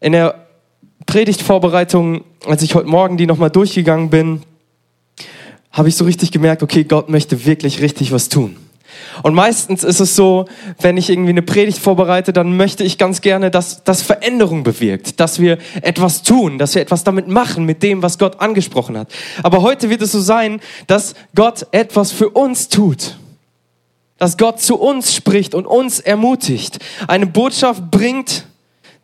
In der Predigtvorbereitung, als ich heute Morgen die nochmal durchgegangen bin, habe ich so richtig gemerkt, okay, Gott möchte wirklich richtig was tun. Und meistens ist es so, wenn ich irgendwie eine Predigt vorbereite, dann möchte ich ganz gerne, dass das Veränderung bewirkt, dass wir etwas tun, dass wir etwas damit machen, mit dem, was Gott angesprochen hat. Aber heute wird es so sein, dass Gott etwas für uns tut. Dass Gott zu uns spricht und uns ermutigt. Eine Botschaft bringt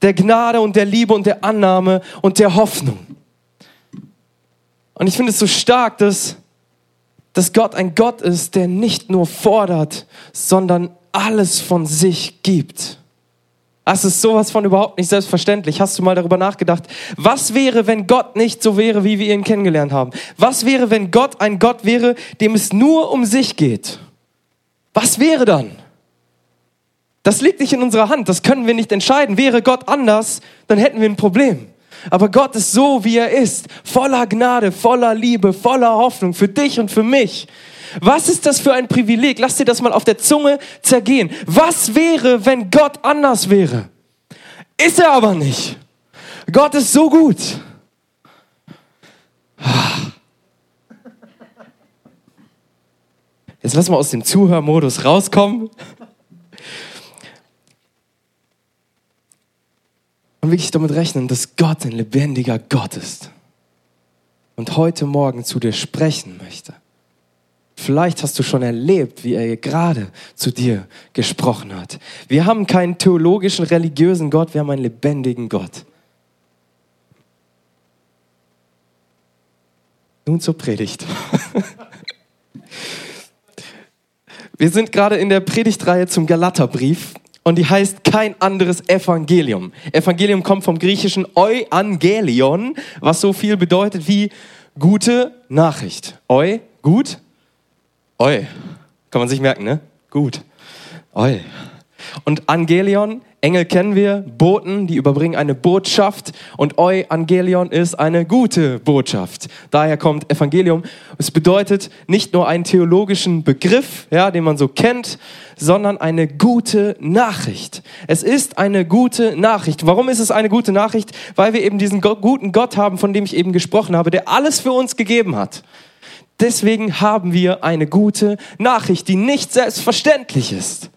der Gnade und der Liebe und der Annahme und der Hoffnung. Und ich finde es so stark, dass dass Gott ein Gott ist, der nicht nur fordert, sondern alles von sich gibt. Das ist sowas von überhaupt nicht selbstverständlich. Hast du mal darüber nachgedacht? Was wäre, wenn Gott nicht so wäre, wie wir ihn kennengelernt haben? Was wäre, wenn Gott ein Gott wäre, dem es nur um sich geht? Was wäre dann? Das liegt nicht in unserer Hand, das können wir nicht entscheiden. Wäre Gott anders, dann hätten wir ein Problem. Aber Gott ist so, wie er ist, voller Gnade, voller Liebe, voller Hoffnung für dich und für mich. Was ist das für ein Privileg? Lass dir das mal auf der Zunge zergehen. Was wäre, wenn Gott anders wäre? Ist er aber nicht. Gott ist so gut. Jetzt lass mal aus dem Zuhörmodus rauskommen und wirklich damit rechnen, dass Gott ein lebendiger Gott ist und heute Morgen zu dir sprechen möchte. Vielleicht hast du schon erlebt, wie er gerade zu dir gesprochen hat. Wir haben keinen theologischen, religiösen Gott, wir haben einen lebendigen Gott. Nun zur Predigt. Wir sind gerade in der Predigtreihe zum Galaterbrief und die heißt kein anderes Evangelium. Evangelium kommt vom griechischen Euangelion, was so viel bedeutet wie gute Nachricht. Eu, gut. Eu. Kann man sich merken, ne? Gut. Eu. Und Angelion Engel kennen wir, Boten, die überbringen eine Botschaft und Euangelion ist eine gute Botschaft. Daher kommt Evangelium. Es bedeutet nicht nur einen theologischen Begriff, ja, den man so kennt, sondern eine gute Nachricht. Es ist eine gute Nachricht. Warum ist es eine gute Nachricht? Weil wir eben diesen guten Gott haben, von dem ich eben gesprochen habe, der alles für uns gegeben hat. Deswegen haben wir eine gute Nachricht, die nicht selbstverständlich ist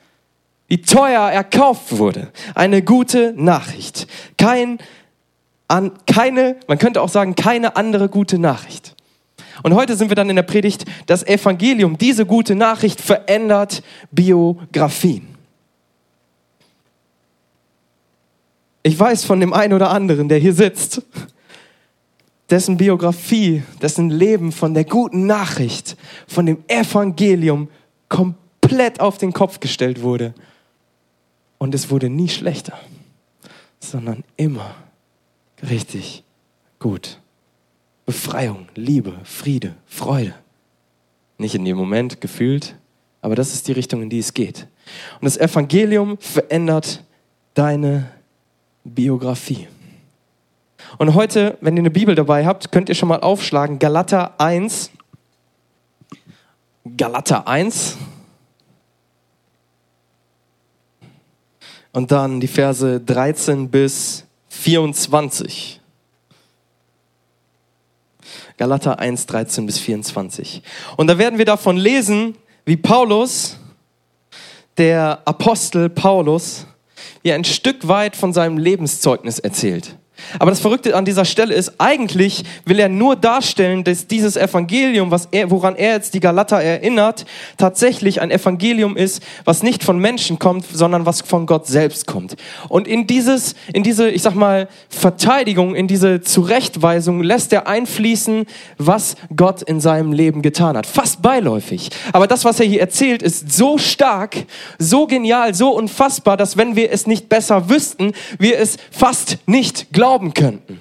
die teuer erkauft wurde. Eine gute Nachricht. Kein, an, keine, man könnte auch sagen, keine andere gute Nachricht. Und heute sind wir dann in der Predigt, das Evangelium, diese gute Nachricht verändert Biografien. Ich weiß von dem einen oder anderen, der hier sitzt, dessen Biografie, dessen Leben von der guten Nachricht, von dem Evangelium komplett auf den Kopf gestellt wurde und es wurde nie schlechter, sondern immer richtig gut. Befreiung, Liebe, Friede, Freude. Nicht in dem Moment gefühlt, aber das ist die Richtung, in die es geht. Und das Evangelium verändert deine Biografie. Und heute, wenn ihr eine Bibel dabei habt, könnt ihr schon mal aufschlagen, Galater 1. Galater 1, und dann die Verse 13 bis 24. Galater 1, 13 bis 24. Und da werden wir davon lesen, wie Paulus, der Apostel Paulus, hier ein Stück weit von seinem Lebenszeugnis erzählt. Aber das Verrückte an dieser Stelle ist, eigentlich will er nur darstellen, dass dieses Evangelium, was er, woran er jetzt die Galater erinnert, tatsächlich ein Evangelium ist, was nicht von Menschen kommt, sondern was von Gott selbst kommt. Und in dieses, in diese, ich sag mal, Verteidigung, in diese Zurechtweisung lässt er einfließen, was Gott in seinem Leben getan hat. Fast beiläufig. Aber das, was er hier erzählt, ist so stark, so genial, so unfassbar, dass wenn wir es nicht besser wüssten, wir es fast nicht glauben glauben könnten.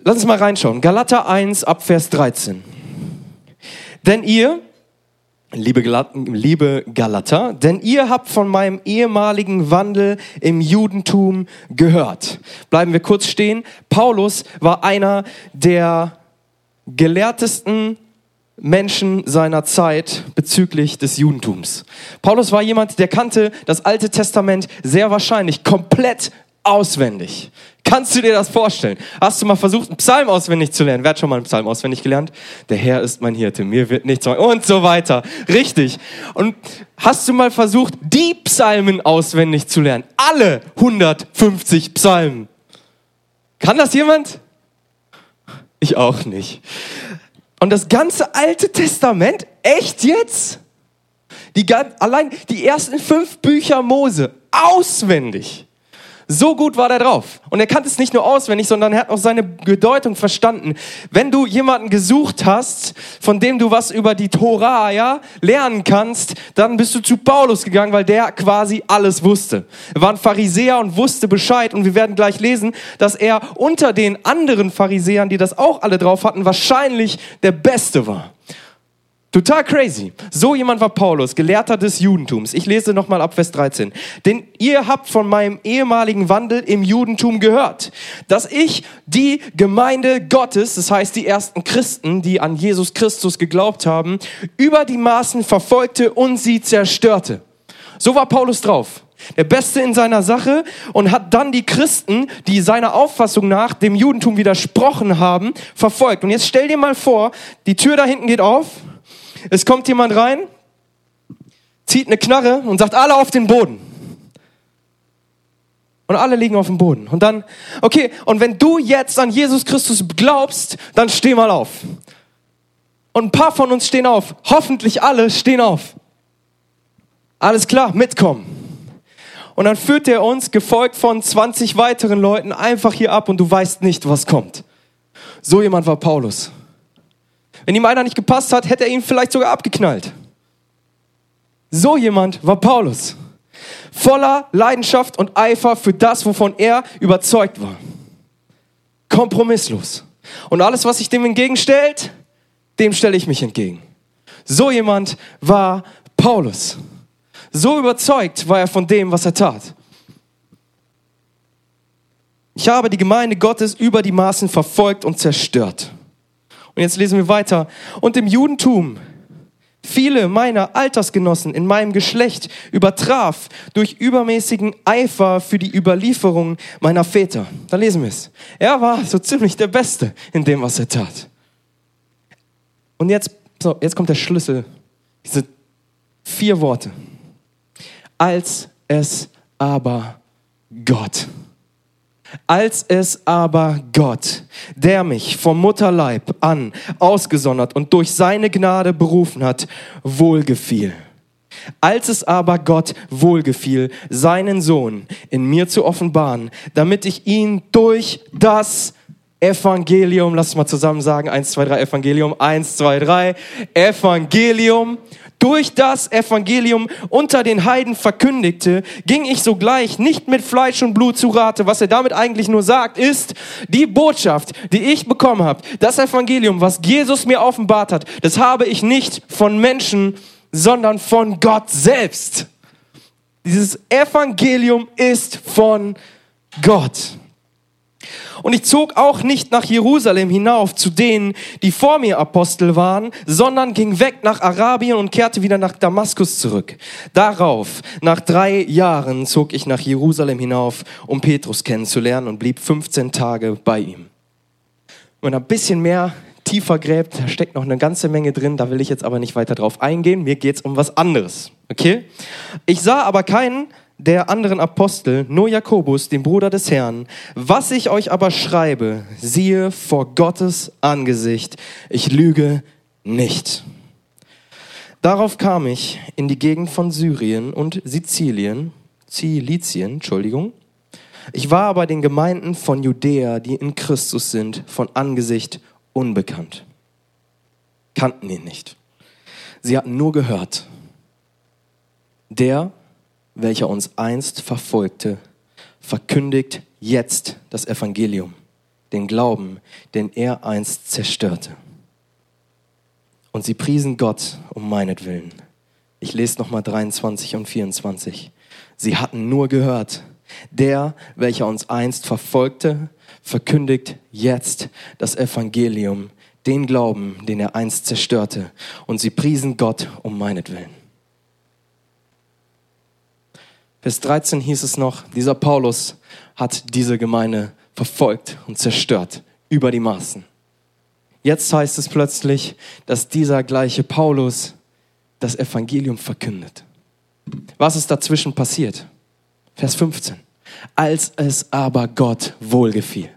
Lass uns mal reinschauen. Galater 1 ab Vers 13. Denn ihr, liebe, liebe Galater, denn ihr habt von meinem ehemaligen Wandel im Judentum gehört. Bleiben wir kurz stehen. Paulus war einer der gelehrtesten Menschen seiner Zeit bezüglich des Judentums. Paulus war jemand, der kannte das Alte Testament sehr wahrscheinlich komplett auswendig. Kannst du dir das vorstellen? Hast du mal versucht, einen Psalm auswendig zu lernen? Wer hat schon mal einen Psalm auswendig gelernt? Der Herr ist mein Hirte, mir wird nichts und so weiter. Richtig. Und hast du mal versucht, die Psalmen auswendig zu lernen? Alle 150 Psalmen. Kann das jemand? Ich auch nicht. Und das ganze Alte Testament? Echt jetzt? Die, allein die ersten fünf Bücher Mose auswendig. So gut war der drauf. Und er kannte es nicht nur auswendig, sondern er hat auch seine Bedeutung verstanden. Wenn du jemanden gesucht hast, von dem du was über die Tora, ja, lernen kannst, dann bist du zu Paulus gegangen, weil der quasi alles wusste. Er war ein Pharisäer und wusste Bescheid. Und wir werden gleich lesen, dass er unter den anderen Pharisäern, die das auch alle drauf hatten, wahrscheinlich der Beste war. Total crazy. So jemand war Paulus, Gelehrter des Judentums. Ich lese nochmal ab Vers 13. Denn ihr habt von meinem ehemaligen Wandel im Judentum gehört, dass ich die Gemeinde Gottes, das heißt die ersten Christen, die an Jesus Christus geglaubt haben, über die Maßen verfolgte und sie zerstörte. So war Paulus drauf. Der Beste in seiner Sache und hat dann die Christen, die seiner Auffassung nach dem Judentum widersprochen haben, verfolgt. Und jetzt stell dir mal vor, die Tür da hinten geht auf es kommt jemand rein, zieht eine Knarre und sagt, alle auf den Boden. Und alle liegen auf dem Boden. Und dann, okay, und wenn du jetzt an Jesus Christus glaubst, dann steh mal auf. Und ein paar von uns stehen auf. Hoffentlich alle stehen auf. Alles klar, mitkommen. Und dann führt er uns, gefolgt von 20 weiteren Leuten, einfach hier ab und du weißt nicht, was kommt. So jemand war Paulus. Wenn ihm einer nicht gepasst hat, hätte er ihn vielleicht sogar abgeknallt. So jemand war Paulus. Voller Leidenschaft und Eifer für das, wovon er überzeugt war. Kompromisslos. Und alles, was sich dem entgegenstellt, dem stelle ich mich entgegen. So jemand war Paulus. So überzeugt war er von dem, was er tat. Ich habe die Gemeinde Gottes über die Maßen verfolgt und zerstört. Und jetzt lesen wir weiter. Und im Judentum viele meiner Altersgenossen in meinem Geschlecht übertraf durch übermäßigen Eifer für die Überlieferung meiner Väter. Da lesen wir es. Er war so ziemlich der Beste in dem, was er tat. Und jetzt, so, jetzt kommt der Schlüssel. Diese vier Worte. Als es aber Gott als es aber Gott, der mich vom Mutterleib an ausgesondert und durch seine Gnade berufen hat, wohlgefiel. Als es aber Gott wohlgefiel, seinen Sohn in mir zu offenbaren, damit ich ihn durch das Evangelium, lass mal zusammen sagen, eins, zwei, drei, Evangelium, eins, zwei, drei, Evangelium, durch das Evangelium unter den Heiden verkündigte, ging ich sogleich nicht mit Fleisch und Blut zu Rate. Was er damit eigentlich nur sagt, ist, die Botschaft, die ich bekommen habe, das Evangelium, was Jesus mir offenbart hat, das habe ich nicht von Menschen, sondern von Gott selbst. Dieses Evangelium ist von Gott. Und ich zog auch nicht nach Jerusalem hinauf zu denen, die vor mir Apostel waren, sondern ging weg nach Arabien und kehrte wieder nach Damaskus zurück. Darauf, nach drei Jahren, zog ich nach Jerusalem hinauf, um Petrus kennenzulernen und blieb 15 Tage bei ihm. Und ein bisschen mehr tiefer gräbt, da steckt noch eine ganze Menge drin, da will ich jetzt aber nicht weiter drauf eingehen. Mir geht's um was anderes. Okay? Ich sah aber keinen der anderen Apostel, nur Jakobus, den Bruder des Herrn. Was ich euch aber schreibe, siehe vor Gottes Angesicht, ich lüge nicht. Darauf kam ich in die Gegend von Syrien und Sizilien, Zilizien, Entschuldigung. Ich war aber den Gemeinden von Judäa, die in Christus sind, von Angesicht unbekannt. Kannten ihn nicht. Sie hatten nur gehört. Der, welcher uns einst verfolgte, verkündigt jetzt das Evangelium, den Glauben, den er einst zerstörte. Und sie priesen Gott um meinetwillen. Ich lese nochmal 23 und 24. Sie hatten nur gehört, der, welcher uns einst verfolgte, verkündigt jetzt das Evangelium, den Glauben, den er einst zerstörte. Und sie priesen Gott um meinetwillen. Vers 13 hieß es noch, dieser Paulus hat diese Gemeinde verfolgt und zerstört über die Maßen. Jetzt heißt es plötzlich, dass dieser gleiche Paulus das Evangelium verkündet. Was ist dazwischen passiert? Vers 15. Als es aber Gott wohlgefiel.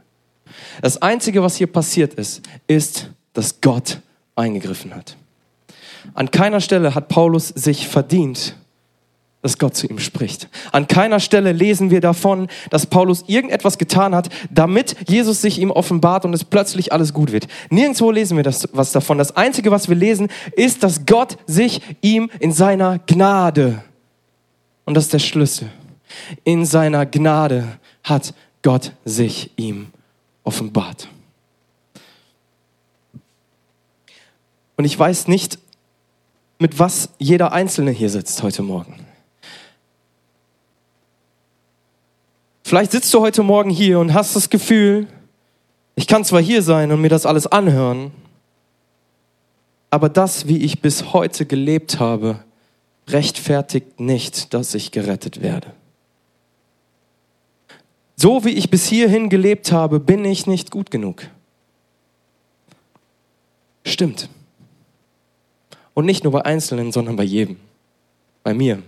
Das Einzige, was hier passiert ist, ist, dass Gott eingegriffen hat. An keiner Stelle hat Paulus sich verdient, dass Gott zu ihm spricht. An keiner Stelle lesen wir davon, dass Paulus irgendetwas getan hat, damit Jesus sich ihm offenbart und es plötzlich alles gut wird. Nirgendwo lesen wir das, was davon. Das Einzige, was wir lesen, ist, dass Gott sich ihm in seiner Gnade, und das ist der Schlüssel, in seiner Gnade hat Gott sich ihm offenbart. Und ich weiß nicht, mit was jeder Einzelne hier sitzt heute Morgen. Vielleicht sitzt du heute Morgen hier und hast das Gefühl, ich kann zwar hier sein und mir das alles anhören, aber das, wie ich bis heute gelebt habe, rechtfertigt nicht, dass ich gerettet werde. So wie ich bis hierhin gelebt habe, bin ich nicht gut genug. Stimmt. Und nicht nur bei Einzelnen, sondern bei jedem. Bei mir.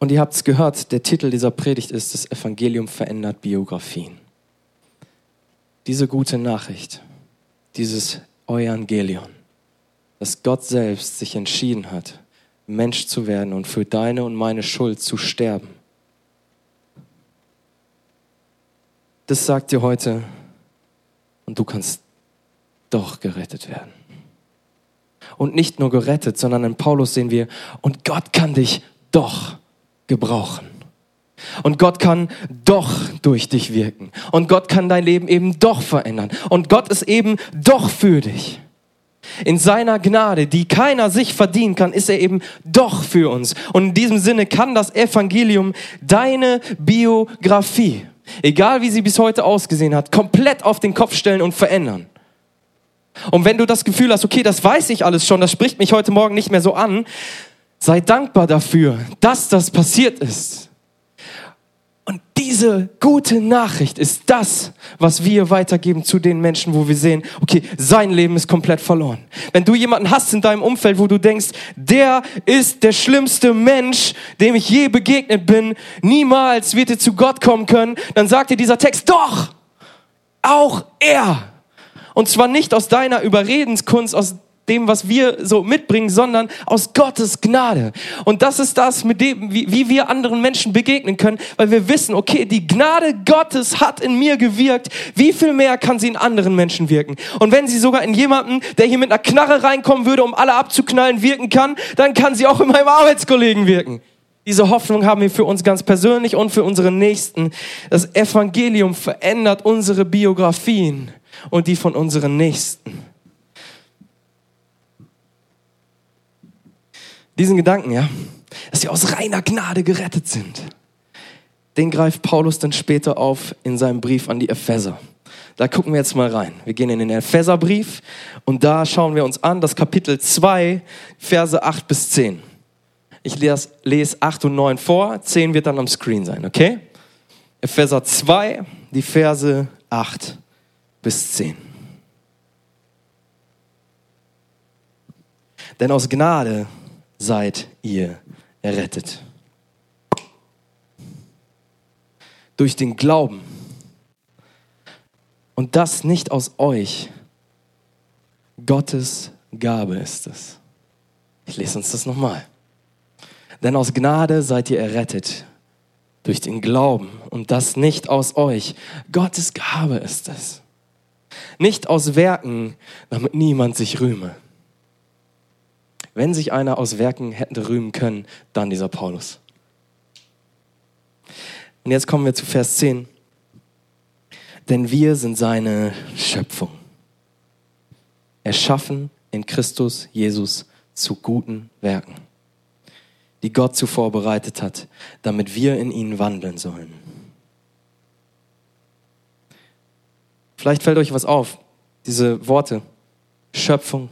Und ihr habt es gehört, der Titel dieser Predigt ist, das Evangelium verändert Biografien. Diese gute Nachricht, dieses Evangelion, dass Gott selbst sich entschieden hat, Mensch zu werden und für deine und meine Schuld zu sterben. Das sagt dir heute und du kannst doch gerettet werden. Und nicht nur gerettet, sondern in Paulus sehen wir, und Gott kann dich doch gebrauchen. Und Gott kann doch durch dich wirken. Und Gott kann dein Leben eben doch verändern. Und Gott ist eben doch für dich. In seiner Gnade, die keiner sich verdienen kann, ist er eben doch für uns. Und in diesem Sinne kann das Evangelium deine Biografie, egal wie sie bis heute ausgesehen hat, komplett auf den Kopf stellen und verändern. Und wenn du das Gefühl hast, okay, das weiß ich alles schon, das spricht mich heute Morgen nicht mehr so an, Sei dankbar dafür, dass das passiert ist. Und diese gute Nachricht ist das, was wir weitergeben zu den Menschen, wo wir sehen, okay, sein Leben ist komplett verloren. Wenn du jemanden hast in deinem Umfeld, wo du denkst, der ist der schlimmste Mensch, dem ich je begegnet bin, niemals wird er zu Gott kommen können, dann sagt dir dieser Text, doch, auch er. Und zwar nicht aus deiner Überredenskunst, aus dem, was wir so mitbringen, sondern aus Gottes Gnade. Und das ist das, mit dem, wie, wie wir anderen Menschen begegnen können, weil wir wissen, okay, die Gnade Gottes hat in mir gewirkt. Wie viel mehr kann sie in anderen Menschen wirken? Und wenn sie sogar in jemanden, der hier mit einer Knarre reinkommen würde, um alle abzuknallen, wirken kann, dann kann sie auch in meinem Arbeitskollegen wirken. Diese Hoffnung haben wir für uns ganz persönlich und für unsere Nächsten. Das Evangelium verändert unsere Biografien und die von unseren Nächsten. Diesen Gedanken, ja, dass sie aus reiner Gnade gerettet sind, den greift Paulus dann später auf in seinem Brief an die Epheser. Da gucken wir jetzt mal rein. Wir gehen in den Epheserbrief und da schauen wir uns an das Kapitel 2, Verse 8 bis 10. Ich lese, lese 8 und 9 vor, 10 wird dann am Screen sein, okay? Epheser 2, die Verse 8 bis 10. Denn aus Gnade seid ihr errettet. Durch den Glauben. Und das nicht aus euch. Gottes Gabe ist es. Ich lese uns das nochmal. Denn aus Gnade seid ihr errettet durch den Glauben und das nicht aus euch. Gottes Gabe ist es. Nicht aus Werken, damit niemand sich rühme. Wenn sich einer aus Werken hätte rühmen können, dann dieser Paulus. Und jetzt kommen wir zu Vers 10. Denn wir sind seine Schöpfung. Erschaffen in Christus Jesus zu guten Werken, die Gott zuvor bereitet hat, damit wir in ihnen wandeln sollen. Vielleicht fällt euch was auf, diese Worte. Schöpfung,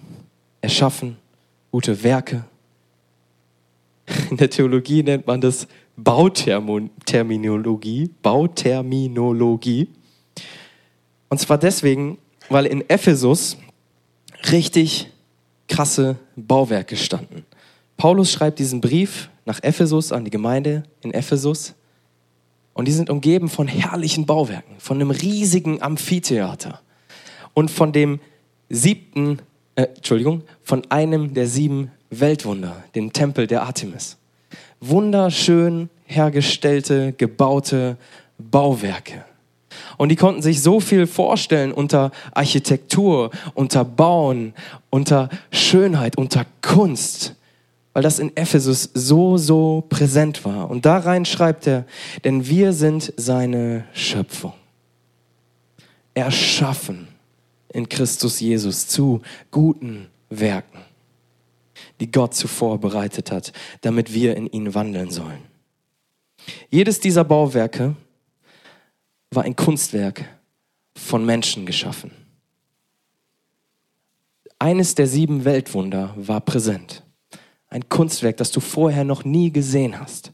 erschaffen, gute Werke. In der Theologie nennt man das Bauterminologie. Bauterminologie. Und zwar deswegen, weil in Ephesus richtig krasse Bauwerke standen. Paulus schreibt diesen Brief nach Ephesus an die Gemeinde in Ephesus. Und die sind umgeben von herrlichen Bauwerken, von einem riesigen Amphitheater und von dem siebten, äh, Entschuldigung, von einem der sieben Weltwunder, dem Tempel der Artemis. Wunderschön hergestellte, gebaute Bauwerke. Und die konnten sich so viel vorstellen unter Architektur, unter Bauen, unter Schönheit, unter Kunst weil das in Ephesus so, so präsent war. Und da rein schreibt er, denn wir sind seine Schöpfung. Erschaffen in Christus Jesus zu guten Werken, die Gott zuvor bereitet hat, damit wir in ihn wandeln sollen. Jedes dieser Bauwerke war ein Kunstwerk von Menschen geschaffen. Eines der sieben Weltwunder war präsent. Ein Kunstwerk, das du vorher noch nie gesehen hast.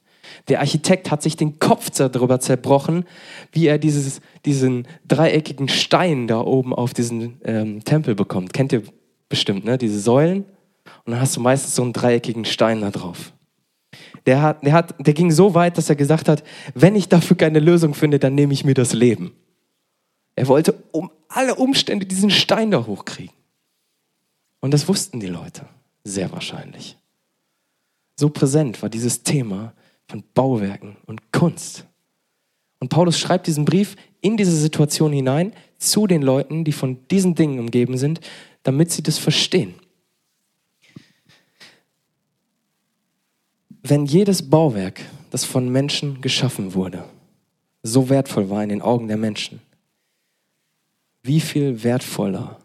Der Architekt hat sich den Kopf darüber zerbrochen, wie er dieses, diesen dreieckigen Stein da oben auf diesen ähm, Tempel bekommt. Kennt ihr bestimmt, ne? Diese Säulen. Und dann hast du meistens so einen dreieckigen Stein da drauf. Der, hat, der, hat, der ging so weit, dass er gesagt hat, wenn ich dafür keine Lösung finde, dann nehme ich mir das Leben. Er wollte um alle Umstände diesen Stein da hochkriegen. Und das wussten die Leute, sehr wahrscheinlich. So präsent war dieses Thema von Bauwerken und Kunst. Und Paulus schreibt diesen Brief in diese Situation hinein zu den Leuten, die von diesen Dingen umgeben sind, damit sie das verstehen. Wenn jedes Bauwerk, das von Menschen geschaffen wurde, so wertvoll war in den Augen der Menschen, wie viel wertvoller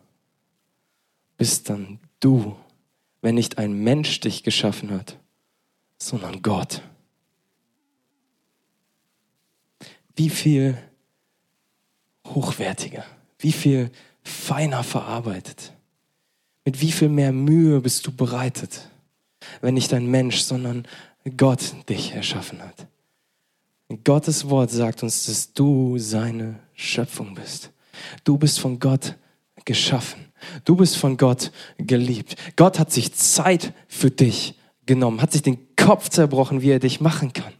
bist dann du, wenn nicht ein Mensch dich geschaffen hat, sondern Gott. Wie viel hochwertiger, wie viel feiner verarbeitet, mit wie viel mehr Mühe bist du bereitet, wenn nicht ein Mensch, sondern Gott dich erschaffen hat. Gottes Wort sagt uns, dass du seine Schöpfung bist. Du bist von Gott geschaffen. Du bist von Gott geliebt. Gott hat sich Zeit für dich genommen, hat sich den Kopf zerbrochen, wie er dich machen kann.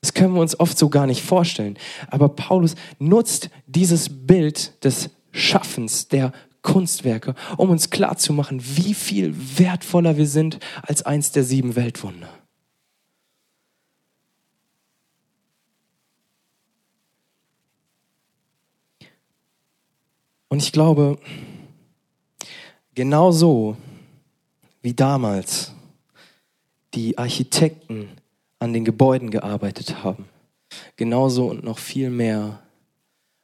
Das können wir uns oft so gar nicht vorstellen. Aber Paulus nutzt dieses Bild des Schaffens, der Kunstwerke, um uns klarzumachen, wie viel wertvoller wir sind als eins der sieben Weltwunder. Und ich glaube, genau so wie damals die Architekten an den Gebäuden gearbeitet haben. Genauso und noch viel mehr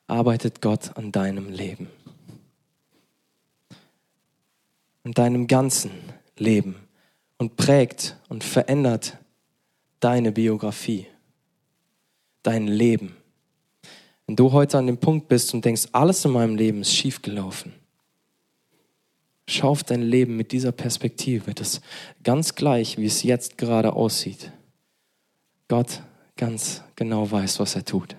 arbeitet Gott an deinem Leben. An deinem ganzen Leben und prägt und verändert deine Biografie, dein Leben. Wenn du heute an dem Punkt bist und denkst, alles in meinem Leben ist schiefgelaufen, Schau auf dein Leben mit dieser Perspektive, das ganz gleich, wie es jetzt gerade aussieht. Gott ganz genau weiß, was er tut.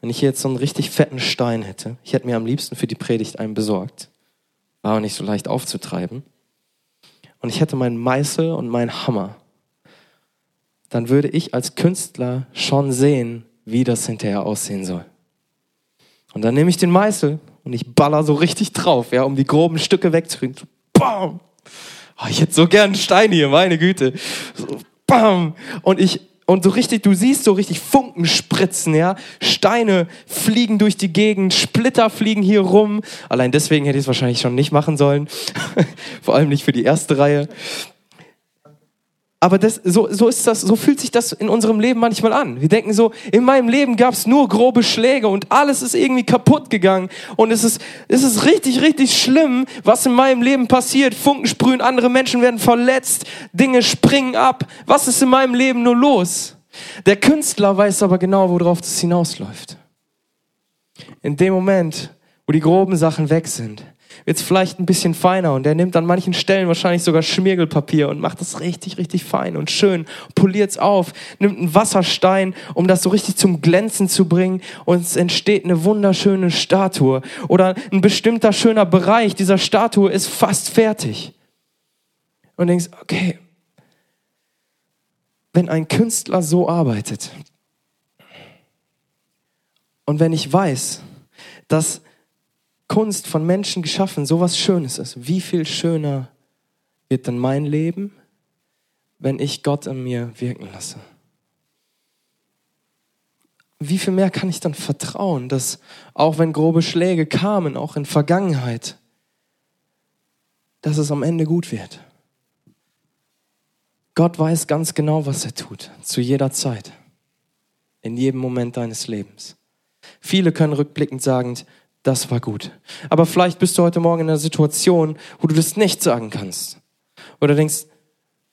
Wenn ich jetzt so einen richtig fetten Stein hätte, ich hätte mir am liebsten für die Predigt einen besorgt, war aber nicht so leicht aufzutreiben, und ich hätte meinen Meißel und meinen Hammer, dann würde ich als Künstler schon sehen, wie das hinterher aussehen soll. Und dann nehme ich den Meißel und ich baller so richtig drauf, ja, um die groben Stücke wegzukriegen. So, bam! Oh, ich hätte so gern einen Stein hier, meine Güte. So, bam! Und ich, und so richtig, du siehst so richtig Funken spritzen, ja. Steine fliegen durch die Gegend, Splitter fliegen hier rum. Allein deswegen hätte ich es wahrscheinlich schon nicht machen sollen. Vor allem nicht für die erste Reihe. Aber das, so, so ist das, so fühlt sich das in unserem Leben manchmal an. Wir denken so, in meinem Leben gab es nur grobe Schläge und alles ist irgendwie kaputt gegangen. Und es ist, es ist richtig, richtig schlimm, was in meinem Leben passiert. Funken sprühen, andere Menschen werden verletzt, Dinge springen ab. Was ist in meinem Leben nur los? Der Künstler weiß aber genau, worauf das hinausläuft. In dem Moment, wo die groben Sachen weg sind, wird es vielleicht ein bisschen feiner und er nimmt an manchen Stellen wahrscheinlich sogar Schmirgelpapier und macht das richtig, richtig fein und schön, poliert es auf, nimmt einen Wasserstein, um das so richtig zum Glänzen zu bringen und es entsteht eine wunderschöne Statue oder ein bestimmter schöner Bereich dieser Statue ist fast fertig. Und denkst, okay, wenn ein Künstler so arbeitet und wenn ich weiß, dass Kunst von Menschen geschaffen so was Schönes ist, wie viel schöner wird dann mein Leben, wenn ich Gott in mir wirken lasse? Wie viel mehr kann ich dann vertrauen, dass auch wenn grobe Schläge kamen, auch in Vergangenheit, dass es am Ende gut wird? Gott weiß ganz genau, was er tut, zu jeder Zeit, in jedem Moment deines Lebens. Viele können rückblickend sagen, das war gut. Aber vielleicht bist du heute Morgen in einer Situation, wo du das nicht sagen kannst. Oder denkst,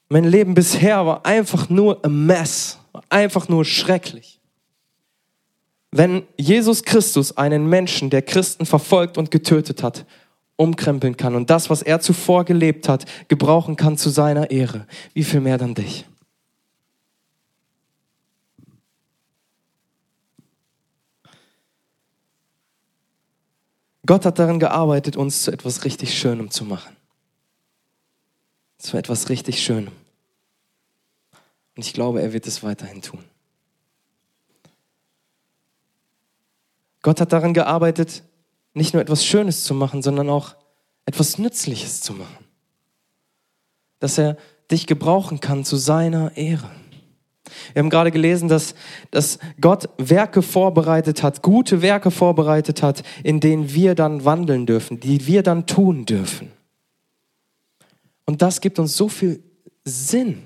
mein Leben bisher war einfach nur a mess, einfach nur schrecklich. Wenn Jesus Christus einen Menschen, der Christen verfolgt und getötet hat, umkrempeln kann und das, was er zuvor gelebt hat, gebrauchen kann zu seiner Ehre, wie viel mehr dann dich? Gott hat daran gearbeitet, uns zu etwas richtig Schönem zu machen. Zu etwas richtig Schönem. Und ich glaube, er wird es weiterhin tun. Gott hat daran gearbeitet, nicht nur etwas Schönes zu machen, sondern auch etwas Nützliches zu machen. Dass er dich gebrauchen kann zu seiner Ehre. Wir haben gerade gelesen, dass, dass Gott Werke vorbereitet hat, gute Werke vorbereitet hat, in denen wir dann wandeln dürfen, die wir dann tun dürfen. Und das gibt uns so viel Sinn.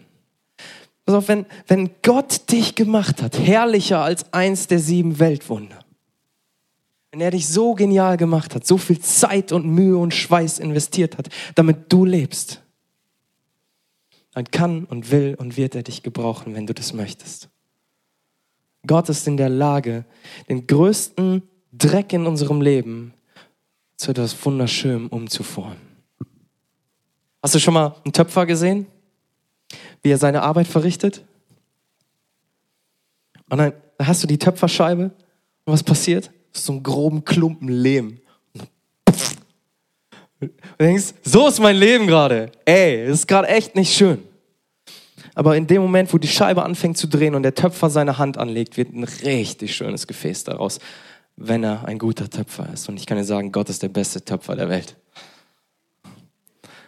Also wenn, wenn Gott dich gemacht hat, herrlicher als eins der sieben Weltwunder, wenn er dich so genial gemacht hat, so viel Zeit und Mühe und Schweiß investiert hat, damit du lebst, dann kann und will und wird er dich gebrauchen, wenn du das möchtest. Gott ist in der Lage, den größten Dreck in unserem Leben zu etwas Wunderschönem umzuformen. Hast du schon mal einen Töpfer gesehen? Wie er seine Arbeit verrichtet? Und dann hast du die Töpferscheibe und was passiert? So einen groben Klumpen Lehm. Du denkst, so ist mein Leben gerade. Ey, das ist gerade echt nicht schön. Aber in dem Moment, wo die Scheibe anfängt zu drehen und der Töpfer seine Hand anlegt, wird ein richtig schönes Gefäß daraus, wenn er ein guter Töpfer ist. Und ich kann dir sagen, Gott ist der beste Töpfer der Welt.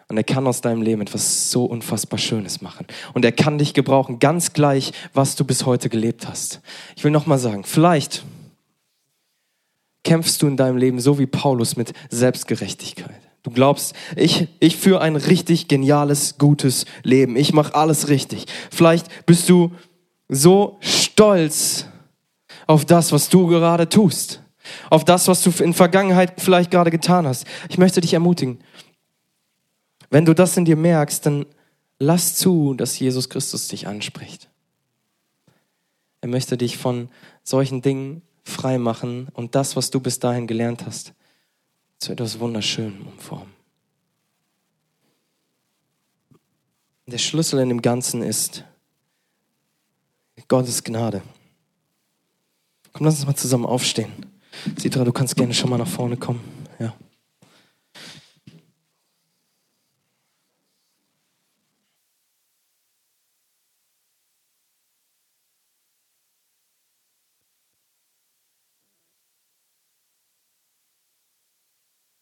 Und er kann aus deinem Leben etwas so unfassbar Schönes machen. Und er kann dich gebrauchen, ganz gleich, was du bis heute gelebt hast. Ich will nochmal sagen, vielleicht kämpfst du in deinem Leben so wie Paulus mit Selbstgerechtigkeit. Du glaubst, ich, ich führe ein richtig geniales, gutes Leben. Ich mache alles richtig. Vielleicht bist du so stolz auf das, was du gerade tust. Auf das, was du in Vergangenheit vielleicht gerade getan hast. Ich möchte dich ermutigen. Wenn du das in dir merkst, dann lass zu, dass Jesus Christus dich anspricht. Er möchte dich von solchen Dingen frei machen und das, was du bis dahin gelernt hast, zu etwas Wunderschönem umformen. Der Schlüssel in dem Ganzen ist Gottes Gnade. Komm, lass uns mal zusammen aufstehen. Sitra, du kannst gerne schon mal nach vorne kommen. Ja.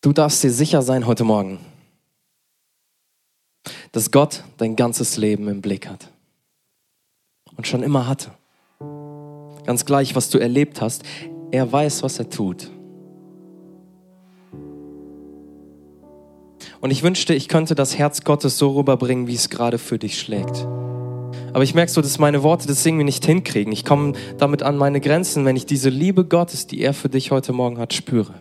Du darfst dir sicher sein heute Morgen, dass Gott dein ganzes Leben im Blick hat und schon immer hatte. Ganz gleich, was du erlebt hast, er weiß, was er tut. Und ich wünschte, ich könnte das Herz Gottes so rüberbringen, wie es gerade für dich schlägt. Aber ich merke so, dass meine Worte das irgendwie nicht hinkriegen. Ich komme damit an meine Grenzen, wenn ich diese Liebe Gottes, die er für dich heute Morgen hat, spüre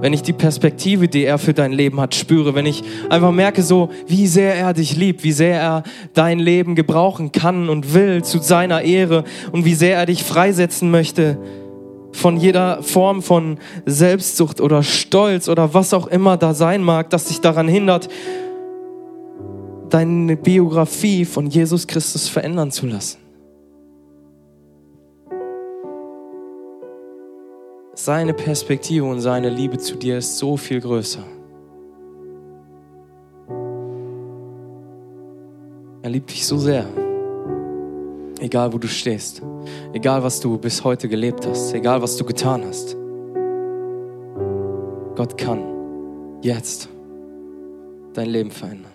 wenn ich die Perspektive, die er für dein Leben hat, spüre, wenn ich einfach merke so, wie sehr er dich liebt, wie sehr er dein Leben gebrauchen kann und will zu seiner Ehre und wie sehr er dich freisetzen möchte von jeder Form von Selbstsucht oder Stolz oder was auch immer da sein mag, das dich daran hindert, deine Biografie von Jesus Christus verändern zu lassen. Seine Perspektive und seine Liebe zu dir ist so viel größer. Er liebt dich so sehr. Egal wo du stehst, egal was du bis heute gelebt hast, egal was du getan hast. Gott kann jetzt dein Leben verändern.